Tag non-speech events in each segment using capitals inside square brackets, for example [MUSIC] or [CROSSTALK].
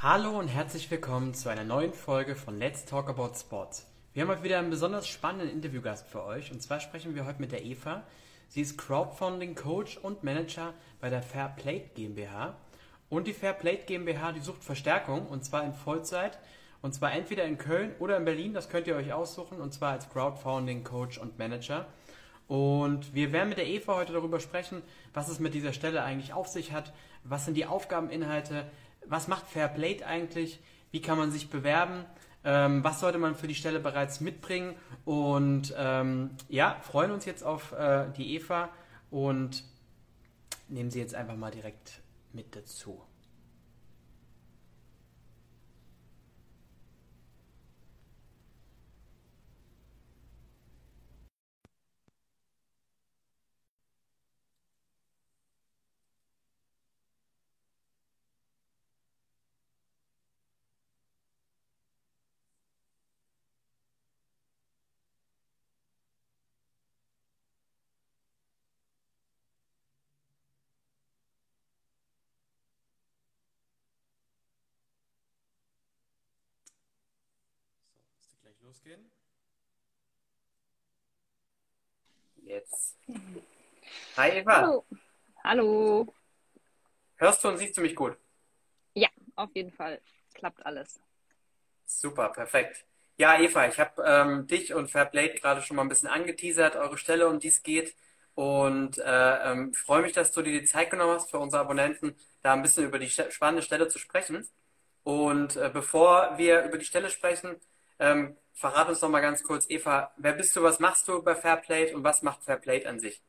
Hallo und herzlich willkommen zu einer neuen Folge von Let's Talk About Sports. Wir haben heute wieder einen besonders spannenden Interviewgast für euch und zwar sprechen wir heute mit der Eva. Sie ist Crowdfunding Coach und Manager bei der Fair Plate GmbH und die Fair Plate GmbH, die sucht Verstärkung und zwar in Vollzeit und zwar entweder in Köln oder in Berlin, das könnt ihr euch aussuchen und zwar als Crowdfunding Coach und Manager. Und wir werden mit der Eva heute darüber sprechen, was es mit dieser Stelle eigentlich auf sich hat, was sind die Aufgabeninhalte, was macht Fairplate eigentlich, wie kann man sich bewerben, ähm, was sollte man für die Stelle bereits mitbringen. Und ähm, ja, freuen uns jetzt auf äh, die Eva und nehmen sie jetzt einfach mal direkt mit dazu. Gleich losgehen. Jetzt. Hi Eva. Hallo. Hallo. Hörst du und siehst du mich gut? Ja, auf jeden Fall. Klappt alles. Super, perfekt. Ja, Eva, ich habe ähm, dich und Fairplay gerade schon mal ein bisschen angeteasert, eure Stelle, um die es geht. Und äh, ähm, freue mich, dass du dir die Zeit genommen hast, für unsere Abonnenten da ein bisschen über die spannende Stelle zu sprechen. Und äh, bevor wir über die Stelle sprechen, ähm, verrat uns noch mal ganz kurz, Eva, wer bist du, was machst du bei Fairplate und was macht Fairplate an sich?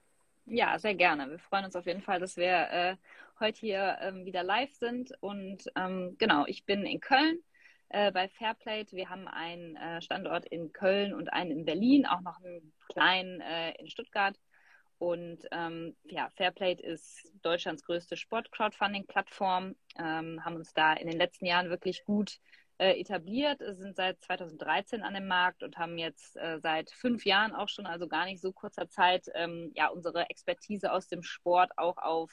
Ja, sehr gerne. Wir freuen uns auf jeden Fall, dass wir äh, heute hier ähm, wieder live sind. Und ähm, genau, ich bin in Köln äh, bei Fairplate. Wir haben einen äh, Standort in Köln und einen in Berlin, auch noch einen kleinen äh, in Stuttgart. Und ähm, ja, Fairplate ist Deutschlands größte Sport-Crowdfunding-Plattform, ähm, haben uns da in den letzten Jahren wirklich gut äh, etabliert, sind seit 2013 an dem Markt und haben jetzt äh, seit fünf Jahren auch schon, also gar nicht so kurzer Zeit, ähm, ja, unsere Expertise aus dem Sport auch auf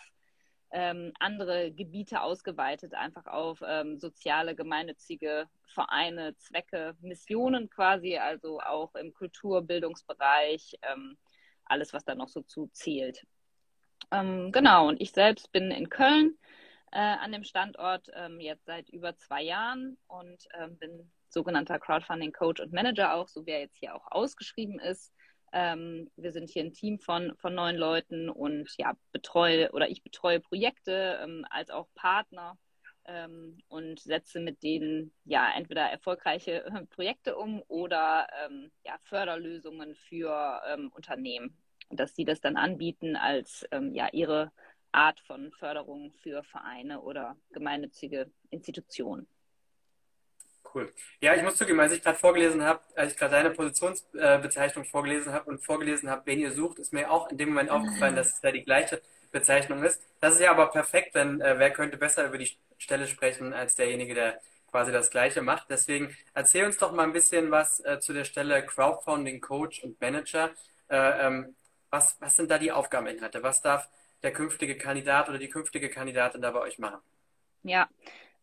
ähm, andere Gebiete ausgeweitet, einfach auf ähm, soziale, gemeinnützige Vereine, Zwecke, Missionen quasi, also auch im Kulturbildungsbereich, ähm, alles, was da noch so zu zählt. Ähm, genau, und ich selbst bin in Köln äh, an dem Standort ähm, jetzt seit über zwei Jahren und ähm, bin sogenannter Crowdfunding Coach und Manager auch, so wie er jetzt hier auch ausgeschrieben ist. Ähm, wir sind hier ein Team von, von neun Leuten und ja, betreue oder ich betreue Projekte ähm, als auch Partner ähm, und setze mit denen ja entweder erfolgreiche äh, Projekte um oder ähm, ja, Förderlösungen für Unternehmen, dass sie das dann anbieten als ja ihre Art von Förderung für Vereine oder gemeinnützige Institutionen. Cool. Ja, ich muss zugeben, als ich gerade vorgelesen habe, als ich gerade deine Positionsbezeichnung vorgelesen habe und vorgelesen habe, wen ihr sucht, ist mir auch in dem Moment aufgefallen, dass es da die gleiche Bezeichnung ist. Das ist ja aber perfekt, denn äh, wer könnte besser über die Stelle sprechen als derjenige, der quasi das Gleiche macht. Deswegen erzähl uns doch mal ein bisschen was äh, zu der Stelle Crowdfunding Coach und Manager. Äh, ähm, was, was sind da die Aufgabeninhalte? Was darf der künftige Kandidat oder die künftige Kandidatin da bei euch machen? Ja,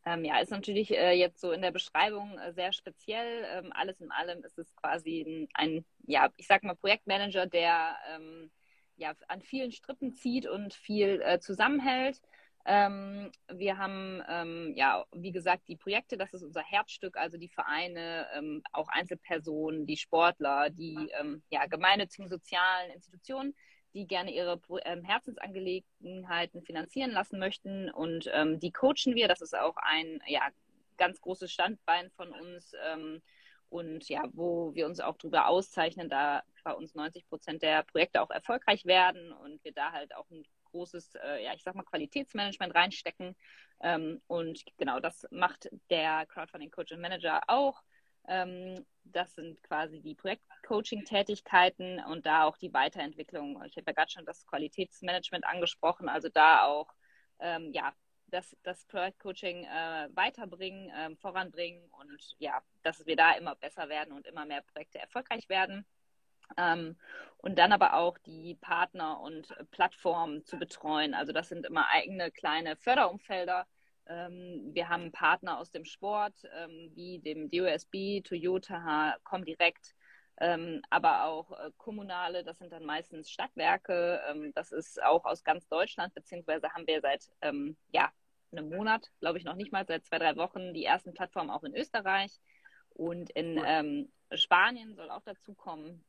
ähm, ja, ist natürlich äh, jetzt so in der Beschreibung äh, sehr speziell. Ähm, alles in allem ist es quasi ein, ein, ja, ich sag mal Projektmanager, der ähm, ja an vielen Strippen zieht und viel äh, zusammenhält. Ähm, wir haben ähm, ja, wie gesagt, die Projekte, das ist unser Herzstück, also die Vereine, ähm, auch Einzelpersonen, die Sportler, die ja, gemeinnützigen sozialen Institutionen die gerne ihre ähm, Herzensangelegenheiten finanzieren lassen möchten. Und ähm, die coachen wir. Das ist auch ein ja, ganz großes Standbein von uns. Ähm, und ja, wo wir uns auch darüber auszeichnen, da bei uns 90 Prozent der Projekte auch erfolgreich werden und wir da halt auch ein großes, äh, ja, ich sag mal, Qualitätsmanagement reinstecken. Ähm, und genau das macht der Crowdfunding Coach und Manager auch. Ähm, das sind quasi die Projektcoaching-Tätigkeiten und da auch die Weiterentwicklung. Ich habe ja gerade schon das Qualitätsmanagement angesprochen, also da auch ähm, ja, das, das Projektcoaching äh, weiterbringen, äh, voranbringen und ja, dass wir da immer besser werden und immer mehr Projekte erfolgreich werden. Ähm, und dann aber auch die Partner und Plattformen zu betreuen. Also das sind immer eigene kleine Förderumfelder, wir haben Partner aus dem Sport, ähm, wie dem DOSB, Toyota, Comdirect, ähm, aber auch äh, kommunale, das sind dann meistens Stadtwerke. Ähm, das ist auch aus ganz Deutschland, beziehungsweise haben wir seit ähm, ja, einem Monat, glaube ich noch nicht mal, seit zwei, drei Wochen die ersten Plattformen auch in Österreich. Und in ähm, Spanien soll auch dazu kommen.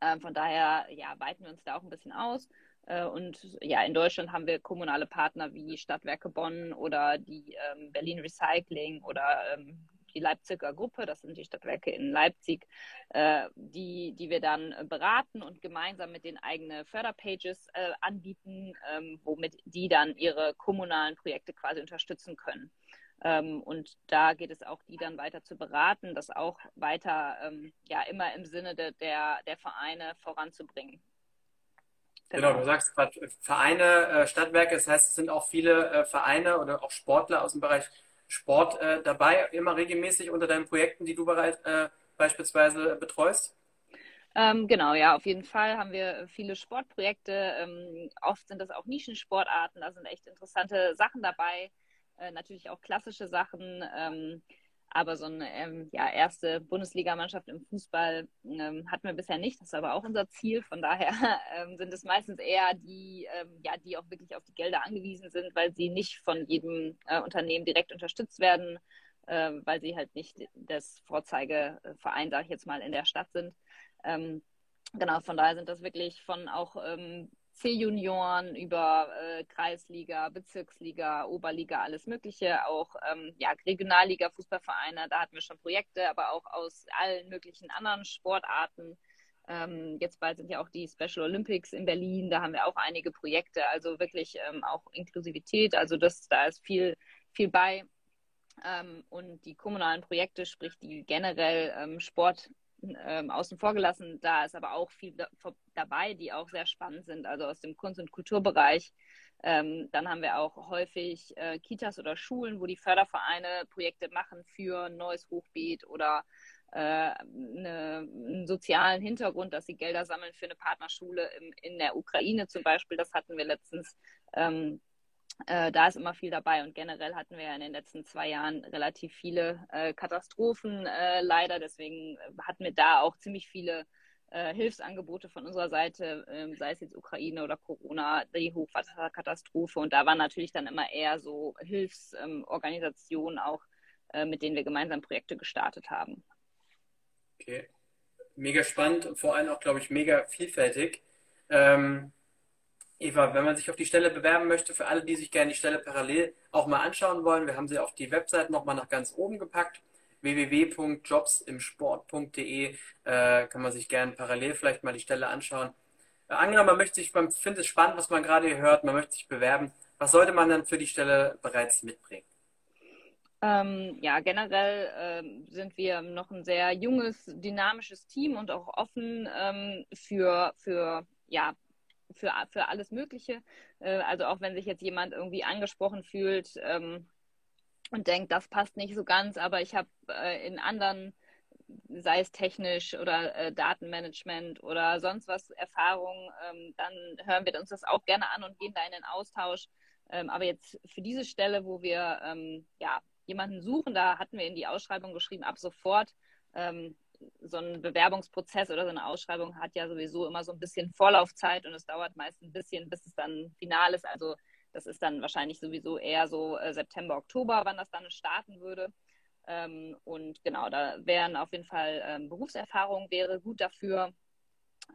Äh, von daher ja, weiten wir uns da auch ein bisschen aus. Äh, und ja, in Deutschland haben wir kommunale Partner wie Stadtwerke Bonn oder die ähm, Berlin Recycling oder ähm, die Leipziger Gruppe, das sind die Stadtwerke in Leipzig, äh, die, die wir dann beraten und gemeinsam mit den eigenen Förderpages äh, anbieten, ähm, womit die dann ihre kommunalen Projekte quasi unterstützen können. Ähm, und da geht es auch, die dann weiter zu beraten, das auch weiter ähm, ja immer im Sinne de, der, der Vereine voranzubringen. Genau, genau du sagst gerade Vereine, äh, Stadtwerke, das heißt, es sind auch viele äh, Vereine oder auch Sportler aus dem Bereich Sport äh, dabei, immer regelmäßig unter deinen Projekten, die du bereit, äh, beispielsweise betreust? Ähm, genau, ja, auf jeden Fall haben wir viele Sportprojekte. Ähm, oft sind das auch Nischensportarten, da sind echt interessante Sachen dabei. Äh, natürlich auch klassische Sachen. Ähm, aber so eine ähm, ja, erste Bundesligamannschaft im Fußball ähm, hatten wir bisher nicht. Das ist aber auch unser Ziel. Von daher [LAUGHS] ähm, sind es meistens eher die, ähm, ja, die auch wirklich auf die Gelder angewiesen sind, weil sie nicht von jedem äh, Unternehmen direkt unterstützt werden, äh, weil sie halt nicht das Vorzeigeverein, sage ich jetzt mal, in der Stadt sind. Ähm, genau, von daher sind das wirklich von auch ähm, C-Junioren über äh, Kreisliga, Bezirksliga, Oberliga, alles Mögliche, auch ähm, ja, Regionalliga, Fußballvereine, da hatten wir schon Projekte, aber auch aus allen möglichen anderen Sportarten. Ähm, jetzt bald sind ja auch die Special Olympics in Berlin, da haben wir auch einige Projekte, also wirklich ähm, auch Inklusivität, also das, da ist viel, viel bei. Ähm, und die kommunalen Projekte, sprich die generell ähm, Sport ähm, außen vor gelassen. Da ist aber auch viel da, dabei, die auch sehr spannend sind, also aus dem Kunst- und Kulturbereich. Ähm, dann haben wir auch häufig äh, Kitas oder Schulen, wo die Fördervereine Projekte machen für ein neues Hochbeet oder äh, eine, einen sozialen Hintergrund, dass sie Gelder sammeln für eine Partnerschule im, in der Ukraine zum Beispiel. Das hatten wir letztens. Ähm, äh, da ist immer viel dabei und generell hatten wir ja in den letzten zwei Jahren relativ viele äh, Katastrophen äh, leider. Deswegen äh, hatten wir da auch ziemlich viele äh, Hilfsangebote von unserer Seite, ähm, sei es jetzt Ukraine oder Corona, die Hochwasserkatastrophe. Und da waren natürlich dann immer eher so Hilfsorganisationen ähm, auch, äh, mit denen wir gemeinsam Projekte gestartet haben. Okay, mega spannend und vor allem auch, glaube ich, mega vielfältig. Ähm Eva, wenn man sich auf die Stelle bewerben möchte, für alle, die sich gerne die Stelle parallel auch mal anschauen wollen, wir haben sie auf die Website nochmal nach ganz oben gepackt. www.jobsimsport.de äh, kann man sich gerne parallel vielleicht mal die Stelle anschauen. Äh, angenommen, man möchte sich, man findet es spannend, was man gerade hört, man möchte sich bewerben. Was sollte man dann für die Stelle bereits mitbringen? Ähm, ja, generell ähm, sind wir noch ein sehr junges, dynamisches Team und auch offen ähm, für, für ja, für, für alles Mögliche. Äh, also auch wenn sich jetzt jemand irgendwie angesprochen fühlt ähm, und denkt, das passt nicht so ganz, aber ich habe äh, in anderen, sei es technisch oder äh, Datenmanagement oder sonst was Erfahrung, ähm, dann hören wir uns das auch gerne an und gehen da in den Austausch. Ähm, aber jetzt für diese Stelle, wo wir ähm, ja, jemanden suchen, da hatten wir in die Ausschreibung geschrieben, ab sofort ähm, so ein Bewerbungsprozess oder so eine Ausschreibung hat ja sowieso immer so ein bisschen Vorlaufzeit und es dauert meist ein bisschen, bis es dann final ist. Also das ist dann wahrscheinlich sowieso eher so äh, September, Oktober, wann das dann starten würde. Ähm, und genau, da wären auf jeden Fall ähm, Berufserfahrung wäre gut dafür.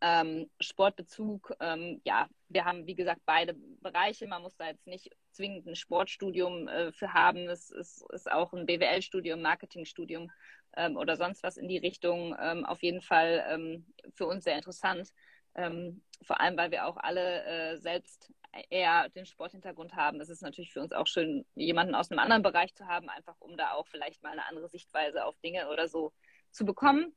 Ähm, Sportbezug, ja, wir haben wie gesagt beide Bereiche. Man muss da jetzt nicht zwingend ein Sportstudium äh, für haben. Es ist auch ein BWL-Studium, Marketingstudium ähm, oder sonst was in die Richtung ähm, auf jeden Fall ähm, für uns sehr interessant. Ähm, vor allem, weil wir auch alle äh, selbst eher den Sporthintergrund haben. Es ist natürlich für uns auch schön, jemanden aus einem anderen Bereich zu haben, einfach um da auch vielleicht mal eine andere Sichtweise auf Dinge oder so zu bekommen.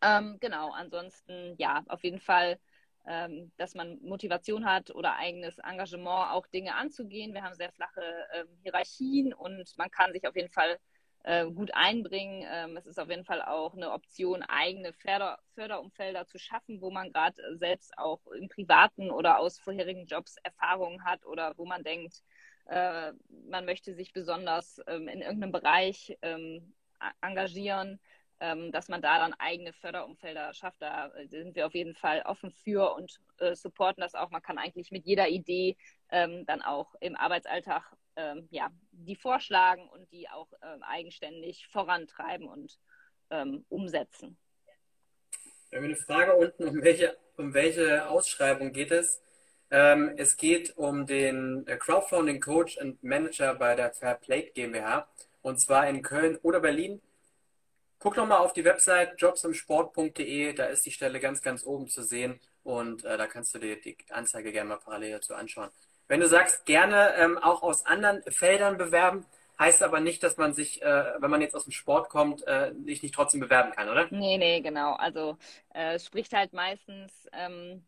Ähm, genau, ansonsten ja, auf jeden Fall ähm, dass man Motivation hat oder eigenes Engagement, auch Dinge anzugehen. Wir haben sehr flache ähm, Hierarchien und man kann sich auf jeden Fall äh, gut einbringen. Ähm, es ist auf jeden Fall auch eine Option, eigene Förder Förderumfelder zu schaffen, wo man gerade selbst auch im privaten oder aus vorherigen Jobs Erfahrungen hat oder wo man denkt, äh, man möchte sich besonders ähm, in irgendeinem Bereich ähm, engagieren, ähm, dass man da dann eigene Förderumfelder schafft. Da sind wir auf jeden Fall offen für und äh, supporten das auch. Man kann eigentlich mit jeder Idee ähm, dann auch im Arbeitsalltag ähm, ja, die vorschlagen und die auch ähm, eigenständig vorantreiben und ähm, umsetzen. Wir haben eine Frage unten, um welche, um welche Ausschreibung geht es? Ähm, es geht um den äh, Crowdfunding Coach und Manager bei der Fairplay GmbH und zwar in Köln oder Berlin. Guck nochmal auf die Website jobsimsport.de, da ist die Stelle ganz, ganz oben zu sehen und äh, da kannst du dir die Anzeige gerne mal parallel dazu anschauen. Wenn du sagst, gerne ähm, auch aus anderen Feldern bewerben, heißt aber nicht, dass man sich, äh, wenn man jetzt aus dem Sport kommt, äh, sich nicht trotzdem bewerben kann, oder? Nee, nee, genau. Also äh, spricht halt meistens ähm,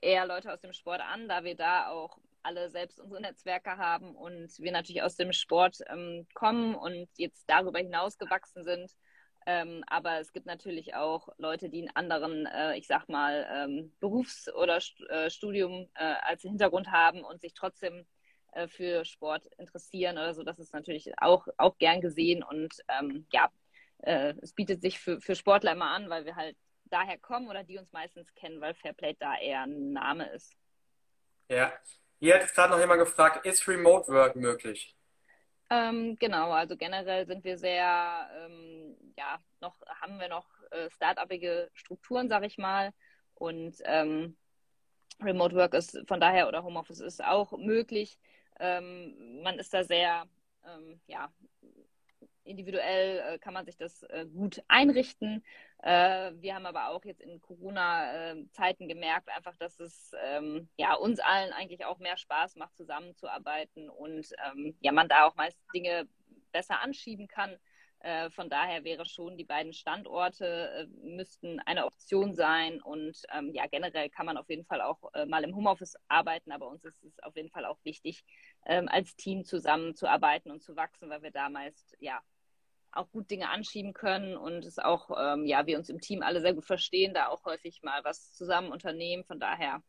eher Leute aus dem Sport an, da wir da auch alle selbst unsere Netzwerke haben und wir natürlich aus dem Sport ähm, kommen und jetzt darüber hinaus gewachsen sind. Ähm, aber es gibt natürlich auch Leute, die einen anderen, äh, ich sag mal, ähm, Berufs- oder St äh, Studium äh, als Hintergrund haben und sich trotzdem äh, für Sport interessieren oder so. Das ist natürlich auch, auch gern gesehen und ähm, ja, äh, es bietet sich für, für Sportler immer an, weil wir halt daher kommen oder die uns meistens kennen, weil Fairplay da eher ein Name ist. Ja. Hier hat gerade noch jemand gefragt, ist Remote Work möglich? Ähm, genau, also generell sind wir sehr, ähm, ja, noch haben wir noch äh, start-upige Strukturen, sag ich mal. Und ähm, Remote Work ist von daher oder Homeoffice ist auch möglich. Ähm, man ist da sehr, ähm, ja, individuell äh, kann man sich das äh, gut einrichten. Äh, wir haben aber auch jetzt in Corona-Zeiten gemerkt, einfach, dass es ähm, ja, uns allen eigentlich auch mehr Spaß macht, zusammenzuarbeiten und ähm, ja, man da auch meist Dinge besser anschieben kann. Äh, von daher wäre schon, die beiden Standorte äh, müssten eine Option sein. Und ähm, ja, generell kann man auf jeden Fall auch äh, mal im Homeoffice arbeiten, aber uns ist es auf jeden Fall auch wichtig, ähm, als Team zusammenzuarbeiten und zu wachsen, weil wir da meist ja auch gut Dinge anschieben können und es auch, ähm, ja, wir uns im Team alle sehr gut verstehen, da auch häufig mal was zusammen unternehmen. Von daher,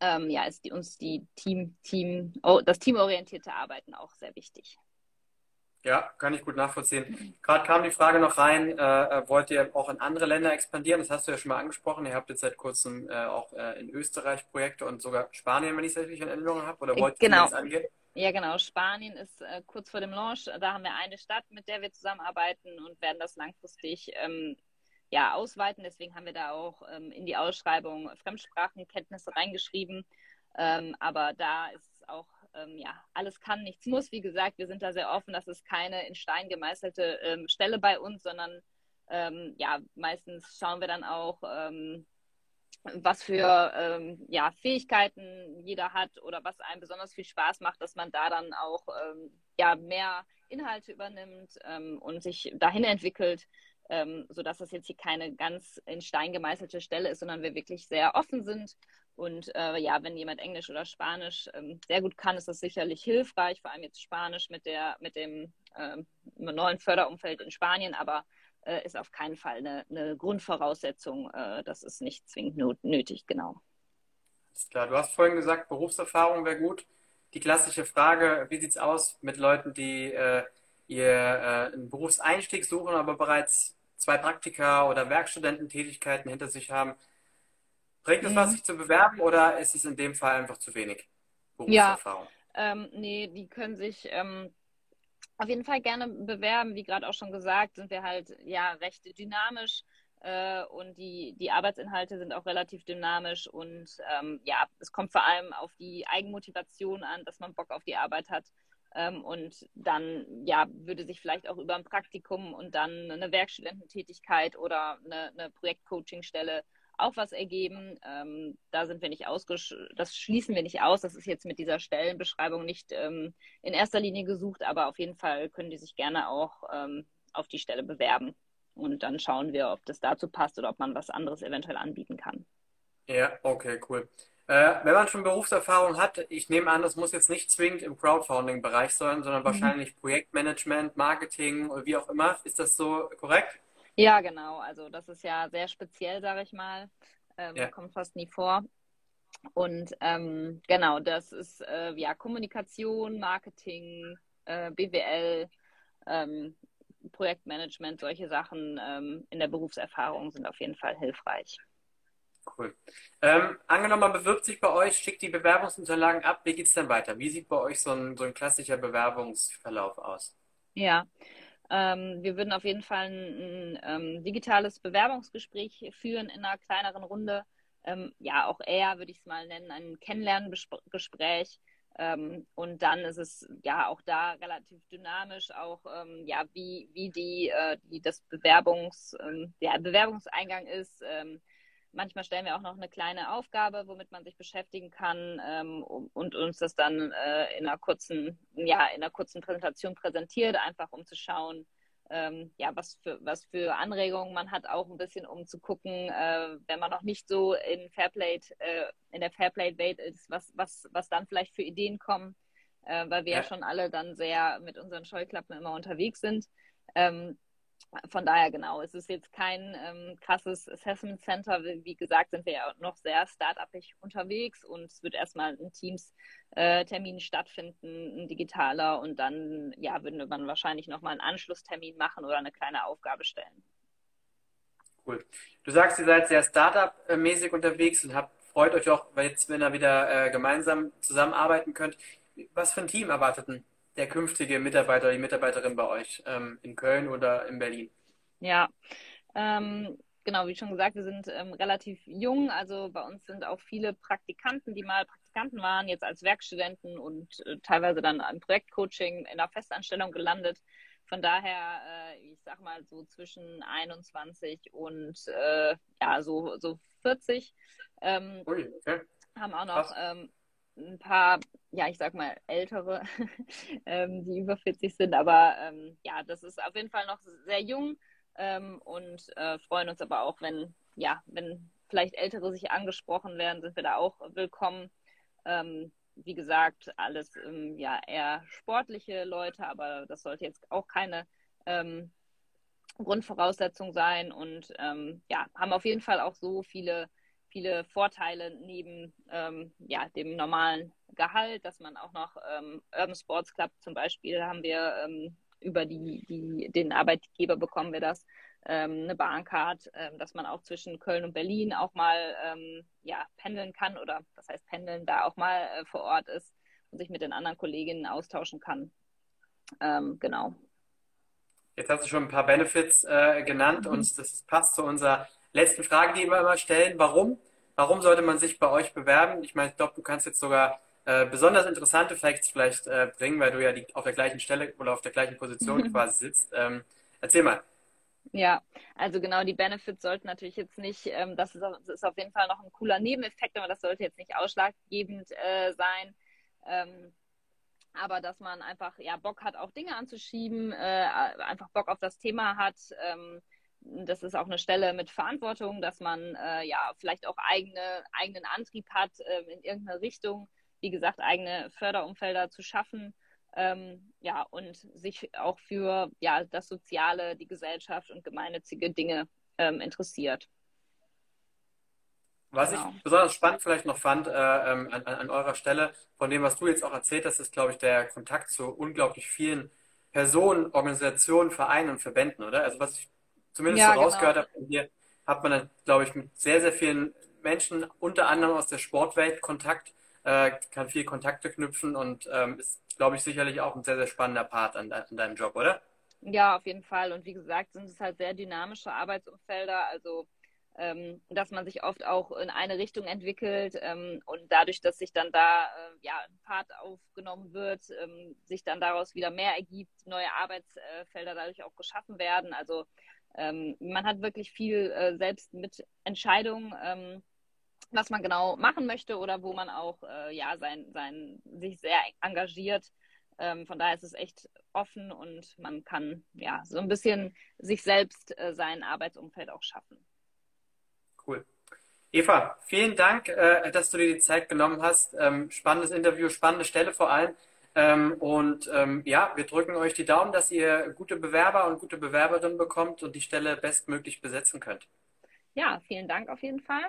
ähm, ja, ist die, uns die Team, Team, oh, das teamorientierte Arbeiten auch sehr wichtig. Ja, kann ich gut nachvollziehen. Gerade kam die Frage noch rein, äh, äh, wollt ihr auch in andere Länder expandieren? Das hast du ja schon mal angesprochen. Ihr habt jetzt seit kurzem äh, auch äh, in Österreich Projekte und sogar Spanien, wenn ich es richtig in Erinnerung habe. Oder wollt genau. ihr das angehen? Ja, genau. Spanien ist äh, kurz vor dem Launch. Da haben wir eine Stadt, mit der wir zusammenarbeiten und werden das langfristig ähm, ja, ausweiten. Deswegen haben wir da auch ähm, in die Ausschreibung Fremdsprachenkenntnisse reingeschrieben. Ähm, aber da ist auch, ähm, ja, alles kann, nichts muss. Wie gesagt, wir sind da sehr offen. Das ist keine in Stein gemeißelte ähm, Stelle bei uns, sondern ähm, ja, meistens schauen wir dann auch, was für ähm, ja, Fähigkeiten jeder hat oder was einem besonders viel Spaß macht, dass man da dann auch ähm, ja, mehr Inhalte übernimmt ähm, und sich dahin entwickelt, ähm, sodass das jetzt hier keine ganz in Stein gemeißelte Stelle ist, sondern wir wirklich sehr offen sind. Und äh, ja, wenn jemand Englisch oder Spanisch ähm, sehr gut kann, ist das sicherlich hilfreich, vor allem jetzt Spanisch mit, der, mit dem äh, neuen Förderumfeld in Spanien, aber äh, ist auf keinen Fall eine, eine Grundvoraussetzung. Äh, das ist nicht zwingend nötig, genau. Ist klar. Du hast vorhin gesagt, Berufserfahrung wäre gut. Die klassische Frage, wie sieht es aus mit Leuten, die äh, ihr äh, einen Berufseinstieg suchen, aber bereits zwei Praktika oder Werkstudententätigkeiten hinter sich haben? Bringt es mhm. was, sich zu bewerben oder ist es in dem Fall einfach zu wenig Berufserfahrung? Ja, ähm, nee, die können sich ähm, auf jeden Fall gerne bewerben. Wie gerade auch schon gesagt, sind wir halt ja recht dynamisch äh, und die, die Arbeitsinhalte sind auch relativ dynamisch und ähm, ja, es kommt vor allem auf die Eigenmotivation an, dass man Bock auf die Arbeit hat. Ähm, und dann ja, würde sich vielleicht auch über ein Praktikum und dann eine Werkstudententätigkeit oder eine, eine Projektcoachingstelle auch was ergeben. Ähm, da sind wir nicht ausgesch das schließen wir nicht aus. Das ist jetzt mit dieser Stellenbeschreibung nicht ähm, in erster Linie gesucht, aber auf jeden Fall können die sich gerne auch ähm, auf die Stelle bewerben. Und dann schauen wir, ob das dazu passt oder ob man was anderes eventuell anbieten kann. Ja, okay, cool. Äh, wenn man schon Berufserfahrung hat, ich nehme an, das muss jetzt nicht zwingend im Crowdfunding-Bereich sein, sondern mhm. wahrscheinlich Projektmanagement, Marketing oder wie auch immer. Ist das so korrekt? Ja, genau. Also das ist ja sehr speziell, sage ich mal. Ähm, ja. Kommt fast nie vor. Und ähm, genau, das ist äh, ja Kommunikation, Marketing, äh, BWL, ähm, Projektmanagement, solche Sachen ähm, in der Berufserfahrung sind auf jeden Fall hilfreich. Cool. Ähm, angenommen, man bewirbt sich bei euch, schickt die Bewerbungsunterlagen ab. Wie geht es dann weiter? Wie sieht bei euch so ein, so ein klassischer Bewerbungsverlauf aus? Ja, ähm, wir würden auf jeden Fall ein, ein ähm, digitales Bewerbungsgespräch führen in einer kleineren Runde. Ähm, ja, auch eher würde ich es mal nennen, ein Kennenlerngespräch. Ähm, und dann ist es ja auch da relativ dynamisch, auch ähm, ja, wie, wie die, äh, die das Bewerbungs, ähm, der Bewerbungseingang ist. Manchmal stellen wir auch noch eine kleine Aufgabe, womit man sich beschäftigen kann ähm, und uns das dann äh, in einer kurzen, ja, in einer kurzen Präsentation präsentiert, einfach um zu schauen, ähm, ja, was für, was für Anregungen man hat, auch ein bisschen um zu gucken, äh, wenn man noch nicht so in Fairplay, äh, in der Fairplay-Welt ist, was, was, was dann vielleicht für Ideen kommen, äh, weil wir ja. ja. schon alle dann sehr mit unseren Scheuklappen immer unterwegs sind. Ähm, von daher genau, es ist jetzt kein ähm, krasses Assessment Center. Wie gesagt, sind wir ja noch sehr startupig unterwegs und es wird erstmal ein Teams-Termin äh, stattfinden, ein digitaler und dann ja, würde man wahrscheinlich nochmal einen Anschlusstermin machen oder eine kleine Aufgabe stellen. Cool. Du sagst, ihr seid sehr Startup-mäßig unterwegs und habt, freut euch auch, weil jetzt, wenn ihr wieder äh, gemeinsam zusammenarbeiten könnt. Was für ein Team erwartet denn der künftige Mitarbeiter, die Mitarbeiterin bei euch ähm, in Köln oder in Berlin? Ja, ähm, genau, wie schon gesagt, wir sind ähm, relativ jung. Also bei uns sind auch viele Praktikanten, die mal Praktikanten waren, jetzt als Werkstudenten und äh, teilweise dann im Projektcoaching in der Festanstellung gelandet. Von daher, äh, ich sag mal so zwischen 21 und äh, ja, so, so 40. Ähm, Ui, okay. Haben auch noch ein paar, ja, ich sag mal, ältere, [LAUGHS] ähm, die über 40 sind. Aber ähm, ja, das ist auf jeden Fall noch sehr jung ähm, und äh, freuen uns aber auch, wenn, ja, wenn vielleicht Ältere sich angesprochen werden, sind wir da auch willkommen. Ähm, wie gesagt, alles ähm, ja eher sportliche Leute, aber das sollte jetzt auch keine ähm, Grundvoraussetzung sein und ja, haben auf jeden Fall auch so viele viele Vorteile neben ähm, ja, dem normalen Gehalt, dass man auch noch ähm, Urban Sports Club zum Beispiel haben wir ähm, über die, die, den Arbeitgeber bekommen wir das, ähm, eine Bahncard, ähm, dass man auch zwischen Köln und Berlin auch mal ähm, ja, pendeln kann oder was heißt pendeln, da auch mal äh, vor Ort ist und sich mit den anderen Kolleginnen austauschen kann. genau. Jetzt hast du schon ein paar Benefits äh, genannt mhm. und das passt zu unserer letzten Frage, die wir immer stellen. Warum? Warum sollte man sich bei euch bewerben? Ich meine, ich glaube, du kannst jetzt sogar äh, besonders interessante Facts vielleicht äh, bringen, weil du ja die, auf der gleichen Stelle oder auf der gleichen Position [LAUGHS] quasi sitzt. Ähm, erzähl mal. Ja, also genau, die Benefits sollten natürlich jetzt nicht, ähm, das, ist, das, ist, auf jeden Fall noch ein cooler Nebeneffekt, aber das sollte jetzt nicht ausschlaggebend äh, sein. Ähm, aber dass man einfach ja Bock hat, auch Dinge anzuschieben, äh, einfach Bock auf das Thema hat, ähm, das ist auch eine Stelle mit Verantwortung, dass man äh, ja vielleicht auch eigene, eigenen Antrieb hat, äh, in irgendeine Richtung, wie gesagt, eigene Förderumfelder zu schaffen. Ähm, ja, und sich auch für ja, das Soziale, die Gesellschaft und gemeinnützige Dinge ähm, interessiert. Was genau. ich besonders spannend vielleicht noch fand äh, ähm, an, an, eurer Stelle, von dem, was du jetzt auch erzählt hast, ist, glaube ich, der Kontakt zu unglaublich vielen Personen, Organisationen, Vereinen und Verbänden, oder? Also was ich zumindest ja, so genau. rausgehört genau. habe, hier hat man dann, glaube ich, mit sehr, sehr vielen Menschen, unter anderem aus der Sportwelt, Kontakt, äh, kann viel Kontakte knüpfen und ähm, ist, glaube ich, sicherlich auch ein sehr, sehr spannender Part an, an deinem Job, oder? Ja, auf jeden Fall. Und wie gesagt, sind es halt sehr dynamische Arbeitsumfelder. Also, ähm, dass man sich oft auch in eine Richtung entwickelt ähm, und dadurch, dass sich dann da äh, ja, ein Part aufgenommen wird, ähm, sich dann daraus wieder mehr ergibt, neue Arbeitsfelder dadurch auch geschaffen werden. Also ähm, man hat wirklich viel äh, selbst mit Entscheidungen, ähm, was man genau machen möchte oder wo man auch äh, ja sein, sein, sich sehr engagiert. Ähm, von daher ist es echt offen und man kann ja so ein bisschen sich selbst äh, sein Arbeitsumfeld auch schaffen. Cool. Eva, vielen Dank, äh, dass du dir die Zeit genommen hast. Ähm, spannendes Interview, spannende Stelle vor allem. Ähm, und ähm, ja, wir drücken euch die Daumen, dass ihr gute Bewerber und gute Bewerberinnen bekommt und die Stelle bestmöglich besetzen könnt. Ja, vielen Dank auf jeden Fall.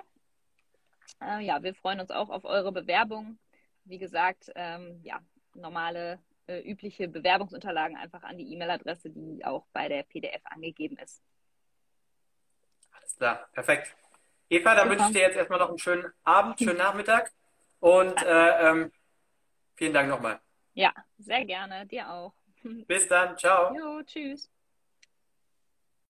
Äh, ja, wir freuen uns auch auf eure Bewerbung. Wie gesagt, ähm, ja, normale, äh, übliche Bewerbungsunterlagen einfach an die E-Mail-Adresse, die auch bei der PDF angegeben ist. Alles klar, perfekt. Eva, dann wünsche ich dir jetzt erstmal noch einen schönen Abend, schönen [LAUGHS] Nachmittag und äh, ähm, vielen Dank nochmal. Ja, sehr gerne. Dir auch. Bis dann. Ciao. Jo, tschüss.